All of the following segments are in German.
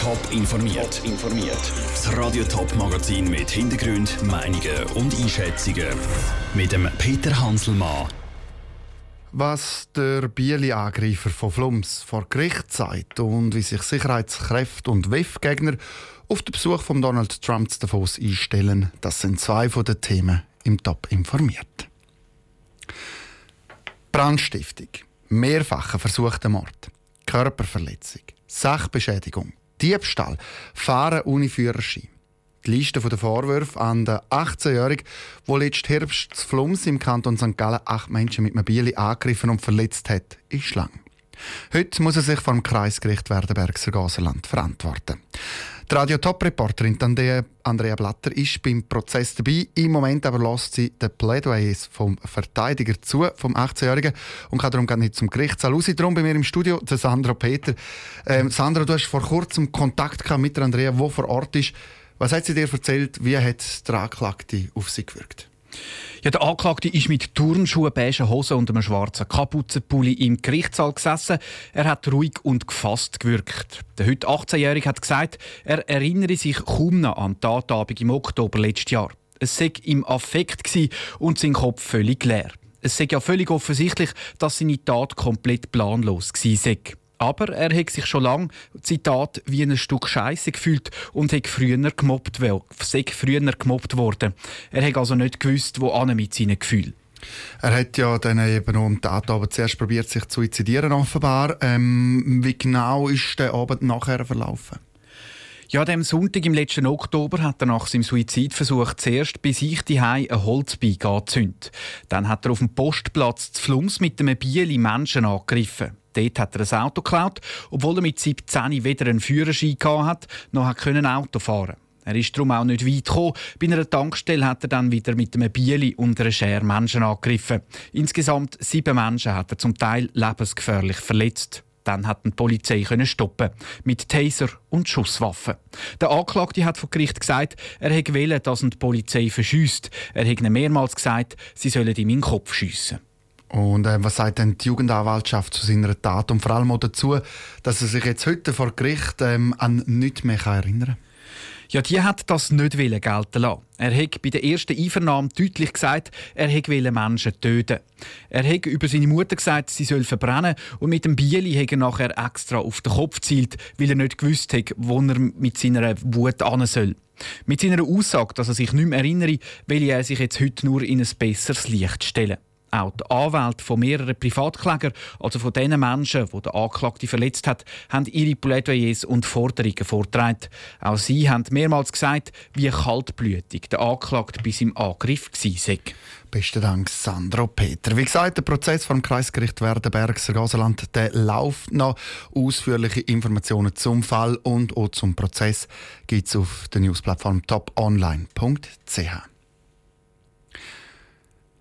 Top informiert. informiert. Das Radio Top Magazin mit Hintergrund, Meinungen und Einschätzungen mit dem Peter Hanselmann. Was der Bieli-Angreifer von Flums vor Gericht sagt und wie sich Sicherheitskräfte und WEF-Gegner auf den Besuch von Donald Trump zu Davos einstellen, das sind zwei von den Themen im Top informiert. Brandstiftung, mehrfacher versuchter Mord, Körperverletzung, Sachbeschädigung, Diebstahl, Fahren ohne Führerschein. Die Liste der Vorwürfe an den 18-Jährigen, der letzten Herbst zu Flums im Kanton St. Gallen acht Menschen mit Mobili angegriffen und verletzt hat, ist lang. Heute muss er sich vor dem Kreisgericht Werdenbergser Gasenland verantworten. Die Radio Top Reporterin Andrea Blatter ist beim Prozess dabei. Im Moment aber lässt sie den Plädoyers vom Verteidiger zu, vom 18-Jährigen, und kann darum gar nicht zum Gerichtssaal raus. Darum bei mir im Studio der Sandra Peter. Ähm, Sandra, du hast vor kurzem Kontakt mit der Andrea, die vor Ort ist. Was hat sie dir erzählt? Wie hat der Anklagte auf sie gewirkt? Ja, der Anklagte ist mit Turnschuhen, beigen Hosen und einem schwarzen Kapuzenpulli im Gerichtssaal gesessen. Er hat ruhig und gefasst gewirkt. Der heute 18-Jährige hat gesagt, er erinnere sich kaum noch an die Tatabend im Oktober letztes Jahr. Es sei im Affekt und sein Kopf völlig leer. Es sei ja völlig offensichtlich, dass seine Tat komplett planlos war. Aber er hat sich schon lange, Zitat, wie ein Stück Scheiße gefühlt und hat früher gemobbt, sei früher gemobbt worden. Er hat also nicht gewusst, wo an mit seinen Gefühlen. Er hat ja dann eben um die Abend zuerst probiert, sich zu suizidieren offenbar. Ähm, wie genau ist der Abend nachher verlaufen? Ja, dem Sonntag im letzten Oktober hat er nach seinem Suizidversuch zuerst bei sich die ein Holzbein angezündet. Dann hat er auf dem Postplatz zu Flums mit einem Bieli Menschen angegriffen. Dort hat er ein Auto geklaut, obwohl er mit 17 weder einen Führerschein hatte, noch ein Auto fahren er ist darum auch nicht weit gekommen. Bei einer Tankstelle hat er dann wieder mit einem Bieli und einer Schere Menschen angegriffen. Insgesamt sieben Menschen hat er zum Teil lebensgefährlich verletzt. Dann hat die Polizei stoppen mit Taser und Schusswaffen. Der Anklagte hat vor Gericht gesagt, er hätte gewählt, dass die Polizei verschüsst. Er hätte mehrmals gesagt, sie sollen ihm in den Kopf schiessen. Und äh, was sagt denn die Jugendanwaltschaft zu seiner Tat und vor allem auch dazu, dass er sich jetzt heute vor Gericht ähm, an nichts mehr erinnern kann? Ja, die hat das nicht gelten lassen. Er hat bei der ersten Einvernahme deutlich gesagt, er wollte Menschen töten. Er hat über seine Mutter gesagt, sie soll verbrennen und mit dem Bieli hat er nachher extra auf den Kopf gezielt, weil er nicht gewusst hat, wo er mit seiner Wut an soll. Mit seiner Aussage, dass er sich nicht mehr erinnere, will er sich jetzt heute nur in ein besseres Licht stellen. Auch die Anwälte von mehreren Privatklägern, also von den Menschen, die der Anklagte verletzt hat, haben ihre Plädoyers und Forderungen vorgetragen. Auch sie haben mehrmals gesagt, wie kaltblütig der Anklagte bis im Angriff war. Besten Dank, Sandro Peter. Wie gesagt, der Prozess vom Kreisgericht Werdenberg Gaseland der läuft noch. Ausführliche Informationen zum Fall und auch zum Prozess gibt es auf der Newsplattform toponline.ch.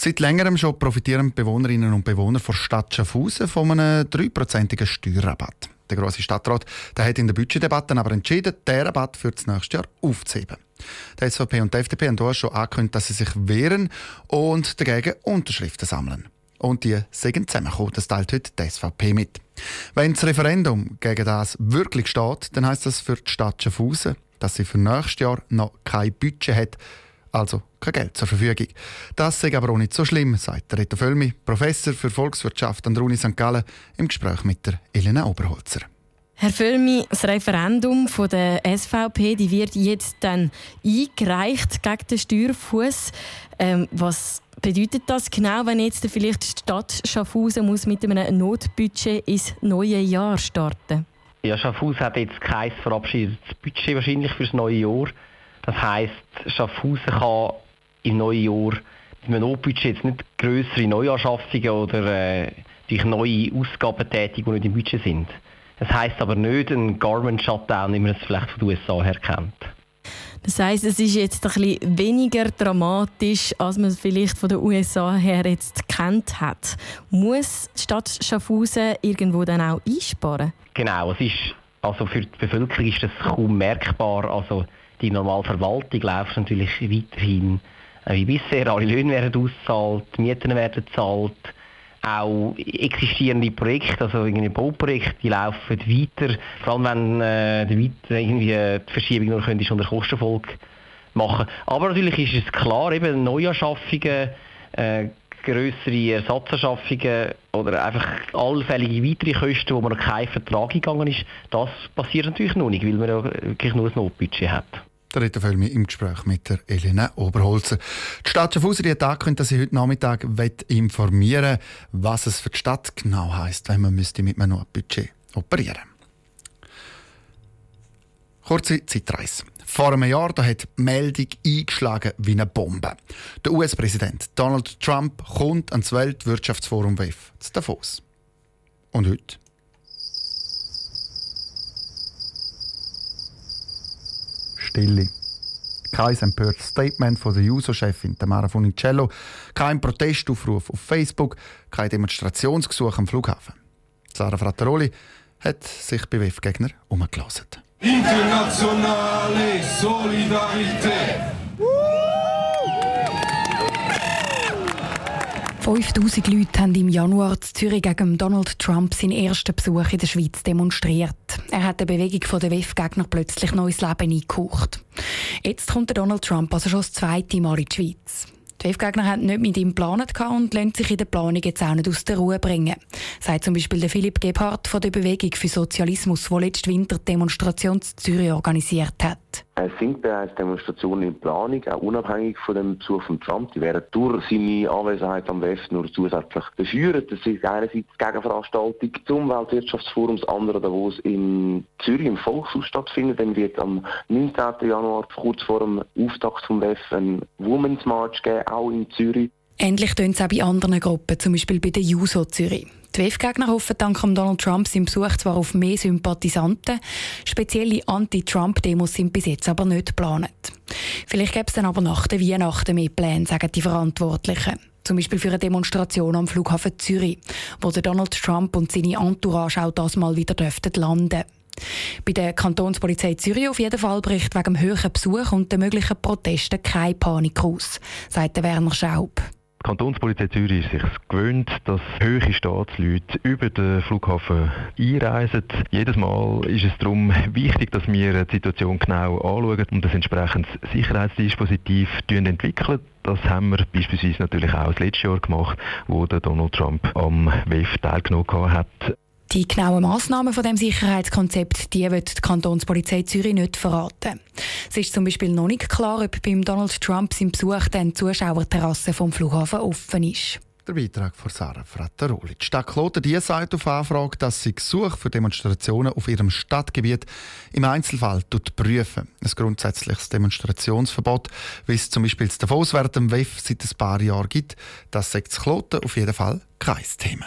Seit längerem schon profitieren Bewohnerinnen und Bewohner von Stadt Schaffhausen von einem 3%igen Steuerrabatt. Der grosse Stadtrat der hat in der Budgetdebatte aber entschieden, den Rabatt für das nächste Jahr aufzuheben. Die SVP und die FDP haben hier schon angekündigt, dass sie sich wehren und dagegen Unterschriften sammeln. Und die sind zusammengekommen. Das teilt heute die SVP mit. Wenn das Referendum gegen das wirklich steht, dann heißt das für die Stadt Schaffhausen, dass sie für nächstes Jahr noch kein Budget hat also kein Geld zur Verfügung. Das ist aber auch nicht so schlimm, sagt Reto Völmi, Professor für Volkswirtschaft an der Uni St. Gallen, im Gespräch mit der Elena Oberholzer. Herr Völmi, das Referendum von der SVP die wird jetzt dann eingereicht gegen den Steuerfuß. Ähm, was bedeutet das genau, wenn jetzt vielleicht die Stadt Schaffhausen muss mit einem Notbudget ins neue Jahr starten? Ja, Schaffhausen hat jetzt kein verabschiedetes Budget wahrscheinlich für das neue Jahr. Das heisst, Schaffhausen kann im neuen Jahr mit einem Notbudget jetzt nicht größere Neuanschaffungen oder äh, durch neue Ausgaben tätigen, die nicht im Budget sind. Das heisst aber nicht ein Government-Shutdown, wie man es vielleicht von den USA her kennt. Das heisst, es ist jetzt ein bisschen weniger dramatisch, als man es vielleicht von den USA her jetzt kennt hat. Muss die Stadt Schaffhausen irgendwo dann auch einsparen? Genau, es ist, also für die Bevölkerung ist das kaum merkbar. Also die normale Verwaltung läuft natürlich weiterhin äh, wie bisher. Alle Löhne werden ausgezahlt, Mieten werden gezahlt. auch existierende Projekte, also irgendwie Bauprojekte, die laufen weiter. Vor allem wenn äh, die, irgendwie die Verschiebung nur könntest unter Kostenfolge machen. Aber natürlich ist es klar, eben Neuanschaffungen, äh, größere Ersatzanschaffungen oder einfach allfällige weitere Kosten, wo man noch kein Vertrag gegangen ist, das passiert natürlich noch nicht, weil man ja wirklich nur ein Notbudget hat. Der Rita Völmi im Gespräch mit der Elena Oberholzer. Die Stadt Schaffhausen hat angekündigt, dass sie heute Nachmittag informieren will, was es für die Stadt genau heisst, wenn man müsste mit einem Notbudget operieren Kurze Zeitreise. Vor einem Jahr da hat die Meldung eingeschlagen wie eine Bombe. Der US-Präsident Donald Trump kommt ans Weltwirtschaftsforum WEF zu Davos. Und heute? Stille. Kein empörtes Statement von der Juso-Chefin Tamara Funicello, kein Protestaufruf auf Facebook, kein Demonstrationsgesuch am Flughafen. Sarah Frattaroli hat sich bei WEF-Gegner umgelassen. Internationale Solidarität! 5000 Leute haben im Januar in Zürich gegen Donald Trump seinen ersten Besuch in der Schweiz demonstriert. Er hat der Bewegung der WEF-Gegner plötzlich neues Leben eingehaucht. Jetzt kommt Donald Trump also schon das zweite Mal in die Schweiz. Die WEF-Gegner haben nicht mit ihm geplant und lassen sich in der Planung jetzt auch nicht aus der Ruhe bringen, sagt zum Beispiel der Philipp Gebhardt von der Bewegung für Sozialismus, der letzten Winter die Demonstration in Zürich organisiert hat. Es sind bereits Demonstrationen in Planung, auch unabhängig von dem Besuch von Trump. Die werden durch seine Anwesenheit am WEF nur zusätzlich beführt. Das ist einerseits die Gegenveranstaltung zum Weltwirtschaftsforum, das andere, es in Zürich im Volkshaus stattfindet. Dann wird am 19. Januar, kurz vor dem Auftakt vom WEF, ein Women's March geben, auch in Zürich. Ähnlich tun es auch bei anderen Gruppen, zum Beispiel bei der JUSO Zürich. Die WEF-Gegner hoffen dank Donald Trump seinem Besuch zwar auf mehr Sympathisanten, spezielle Anti-Trump-Demos sind bis jetzt aber nicht geplant. Vielleicht gäbe es dann aber nach der Weihnachten mehr Pläne, sagen die Verantwortlichen. Zum Beispiel für eine Demonstration am Flughafen Zürich, wo Donald Trump und seine Entourage auch das mal wieder dürften landen. Bei der Kantonspolizei Zürich auf jeden Fall bricht wegen dem höheren Besuch und den möglichen Protesten keine Panik aus, sagt Werner Schaub. Die Kantonspolizei Zürich ist sich gewöhnt, dass höhere Staatsleute über den Flughafen einreisen. Jedes Mal ist es darum wichtig, dass wir die Situation genau anschauen und das entsprechendes Sicherheitsdispositiv entwickeln. Das haben wir beispielsweise natürlich auch das letzte Jahr gemacht, wo Donald Trump am WEF teilgenommen hat. Die genauen Massnahmen von dem Sicherheitskonzept, die wird die Kantonspolizei Zürich nicht verraten. Es ist zum Beispiel noch nicht klar, ob beim Donald Trump sein Besuch den Zuschauerterrasse vom Flughafen offen ist. Der Beitrag von Sarah Frattaroli. Die Stadt Kloten die sagt auf Anfrage, dass sie Gesuche für Demonstrationen auf ihrem Stadtgebiet im Einzelfall prüfen. Ein grundsätzliches Demonstrationsverbot, wie es zum Beispiel das Davos während WEF seit ein paar Jahren gibt, das sagt Kloten auf jeden Fall kein Thema.